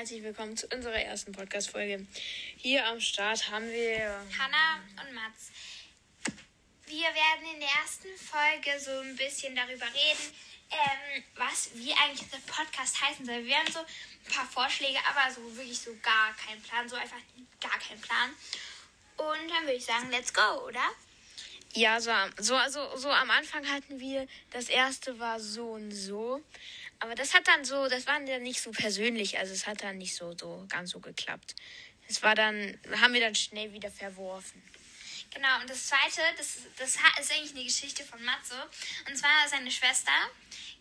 Herzlich willkommen zu unserer ersten Podcast-Folge. Hier am Start haben wir Hanna und Mats. Wir werden in der ersten Folge so ein bisschen darüber reden, ähm, was, wie eigentlich der Podcast heißen soll. Wir haben so ein paar Vorschläge, aber so wirklich so gar keinen Plan, so einfach gar keinen Plan. Und dann würde ich sagen, let's go, oder? Ja, so, so, also, so am Anfang hatten wir, das erste war so und so. Aber das hat dann so, das war dann nicht so persönlich, also es hat dann nicht so, so ganz so geklappt. Es war dann, haben wir dann schnell wieder verworfen. Genau, und das zweite, das, das ist eigentlich eine Geschichte von Matzo. Und zwar seine Schwester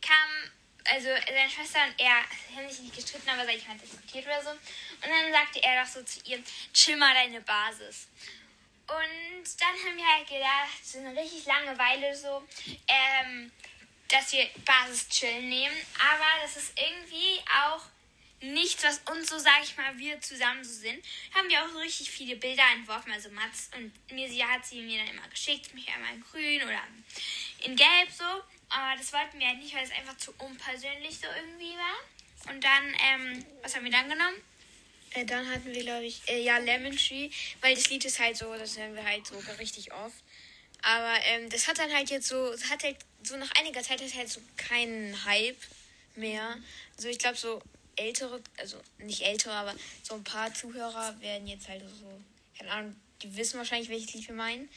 kam, also seine Schwester und er haben sich nicht gestritten, aber sag ich mal diskutiert oder so. Und dann sagte er doch so zu ihr, chill mal deine Basis. Und dann haben wir halt gedacht, so eine richtig lange Weile so, ähm, dass wir Basis chillen nehmen. Aber das ist irgendwie auch nichts, was uns so, sag ich mal, wir zusammen so sind. Haben wir auch so richtig viele Bilder entworfen. Also Mats und mir, sie hat sie mir dann immer geschickt, mich einmal in grün oder in gelb so. Aber das wollten wir halt nicht, weil es einfach zu unpersönlich so irgendwie war. Und dann, ähm, was haben wir dann genommen? Äh, dann hatten wir, glaube ich, äh, ja, Lemon Tree, weil das Lied ist halt so, das hören wir halt so richtig oft. Aber ähm, das hat dann halt jetzt so, hat halt so nach einiger Zeit hat halt so keinen Hype mehr. Also ich glaube so ältere, also nicht ältere, aber so ein paar Zuhörer werden jetzt halt so, keine Ahnung, die wissen wahrscheinlich, welches Lied wir meinen.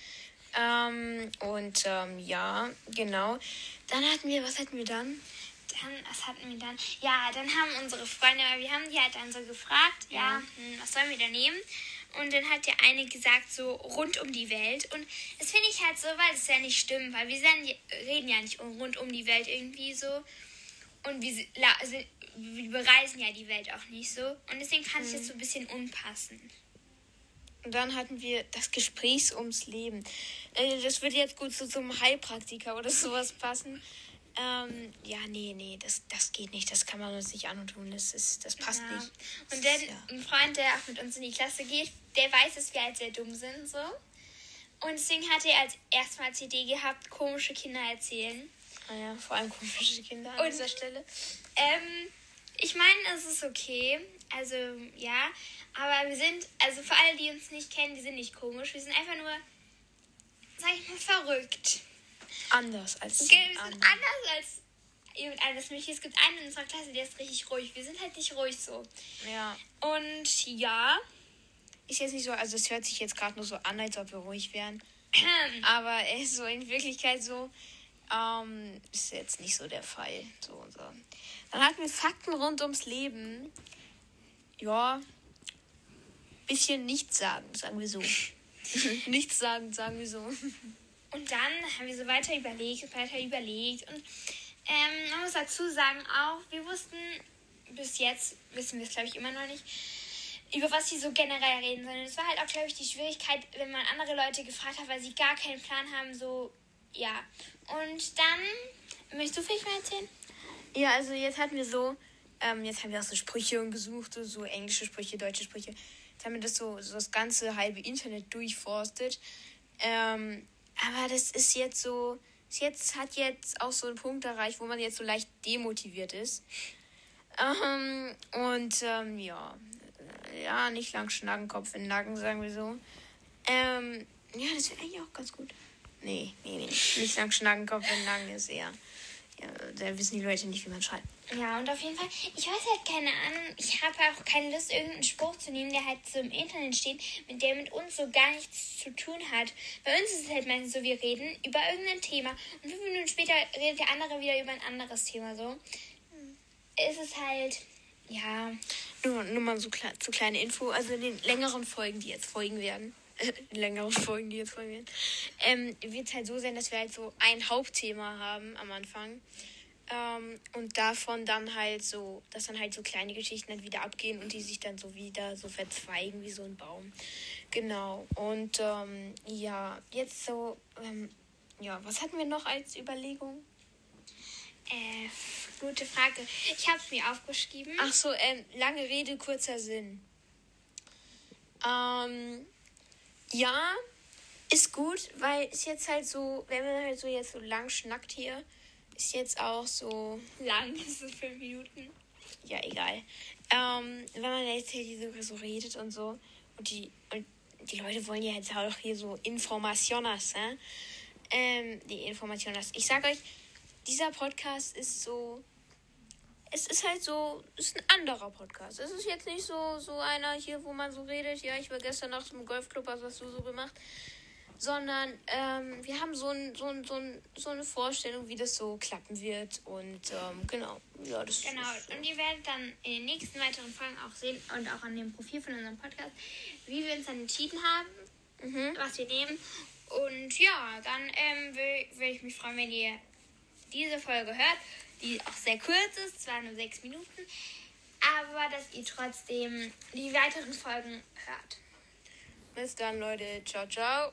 Ähm, und ähm, ja, genau. Dann hatten wir, was hatten wir dann? Dann, was hatten wir dann? Ja, dann haben unsere Freunde, wir haben die halt dann so gefragt, ja, ja hm, was sollen wir da nehmen? Und dann hat der eine gesagt, so rund um die Welt. Und das finde ich halt so, weil es ja nicht stimmt, weil wir reden ja nicht rund um die Welt irgendwie so. Und wir, wir bereisen ja die Welt auch nicht so. Und deswegen fand ich das so ein bisschen unpassend. Und dann hatten wir das Gespräch ums Leben. Äh, das würde jetzt gut zu so einem Heilpraktiker oder sowas passen. Ähm, ja, nee, nee, das, das geht nicht. Das kann man uns nicht antun. Das, ist, das passt ja. nicht. Das und dann ja. ein Freund, der auch mit uns in die Klasse geht, der weiß, dass wir halt sehr dumm sind, so. Und deswegen hat er als erstmal Idee gehabt, komische Kinder erzählen. Ah ja, vor allem komische Kinder an und, dieser Stelle. Ähm, ich meine, es ist okay. Also, ja. Aber wir sind, also für alle, die uns nicht kennen, wir sind nicht komisch. Wir sind einfach nur, sag ich mal, verrückt. Anders als okay, Wir sind anders als jemand anderes. Es gibt einen in unserer Klasse, der ist richtig ruhig. Wir sind halt nicht ruhig so. Ja. Und ja. Ist jetzt nicht so, also es hört sich jetzt gerade nur so an, als ob wir ruhig wären. Aber er ist so in Wirklichkeit so, ähm, ist jetzt nicht so der Fall. So, so. Dann hatten wir Fakten rund ums Leben. Ja, bisschen nichts sagen, sagen wir so. nichts sagen, sagen wir so. Und dann haben wir so weiter überlegt, weiter überlegt. Und ähm, man muss dazu sagen auch, wir wussten bis jetzt, wissen wir es glaube ich immer noch nicht, über was sie so generell reden, sondern es war halt auch, glaube ich, die Schwierigkeit, wenn man andere Leute gefragt hat, weil sie gar keinen Plan haben, so, ja. Und dann, möchtest du vielleicht mal erzählen? Ja, also jetzt hatten wir so, ähm, jetzt haben wir auch so Sprüche gesucht, so, so englische Sprüche, deutsche Sprüche. Jetzt haben wir das so, so das ganze halbe Internet durchforstet. Ähm, aber das ist jetzt so, jetzt hat jetzt auch so einen Punkt erreicht, wo man jetzt so leicht demotiviert ist. Ähm, und ähm, ja, ja, nicht lang schnacken, Kopf in den Nacken, sagen wir so. Ähm, ja, das wäre eigentlich auch ganz gut. Nee, nee, nee. Nicht lang schnacken, Kopf in den Nacken ist eher. Da wissen die Leute nicht, wie man schreibt. Ja, und auf jeden Fall, ich weiß halt keine Ahnung, ich habe auch keine Lust, irgendeinen Spruch zu nehmen, der halt so im Internet steht, mit der mit uns so gar nichts zu tun hat. Bei uns ist es halt meistens so, wir reden über irgendein Thema und fünf Minuten später redet der andere wieder über ein anderes Thema so. Hm. Es ist halt, ja. Nur, nur mal so, kle so kleine Info, also in den längeren Folgen, die jetzt folgen werden, längeren Folgen, die jetzt folgen werden, ähm, wird es halt so sein, dass wir halt so ein Hauptthema haben am Anfang. Ähm, und davon dann halt so, dass dann halt so kleine Geschichten halt wieder abgehen und die sich dann so wieder so verzweigen wie so ein Baum. Genau. Und ähm, ja, jetzt so, ähm, ja, was hatten wir noch als Überlegung? Äh, gute Frage. Ich habe es mir aufgeschrieben. Ach so, ähm, lange Rede, kurzer Sinn. Ähm, ja, ist gut, weil es jetzt halt so, wenn man halt so jetzt so lang schnackt hier, ist jetzt auch so. Lang, ist es fünf Minuten? ja, egal. Ähm, wenn man jetzt hier so redet und so, und die, und die Leute wollen ja jetzt auch hier so Informationas, ne? Ähm, die Informationas. Ich sag euch, dieser Podcast ist so. Es ist halt so, es ist ein anderer Podcast. Es ist jetzt nicht so, so einer hier, wo man so redet, ja, ich war gestern Nacht im Golfclub, was hast du so gemacht? Sondern ähm, wir haben so, ein, so, ein, so, ein, so eine Vorstellung, wie das so klappen wird. Und ähm, genau, ja, das Genau, und ihr werdet dann in den nächsten weiteren Folgen auch sehen und auch an dem Profil von unserem Podcast, wie wir uns dann entschieden haben, mhm. was wir nehmen. Und ja, dann ähm, würde ich mich freuen, wenn ihr diese Folge hört, die auch sehr kurz ist, zwar nur sechs Minuten, aber dass ihr trotzdem die weiteren Folgen hört. Bis dann, Leute. Ciao, ciao.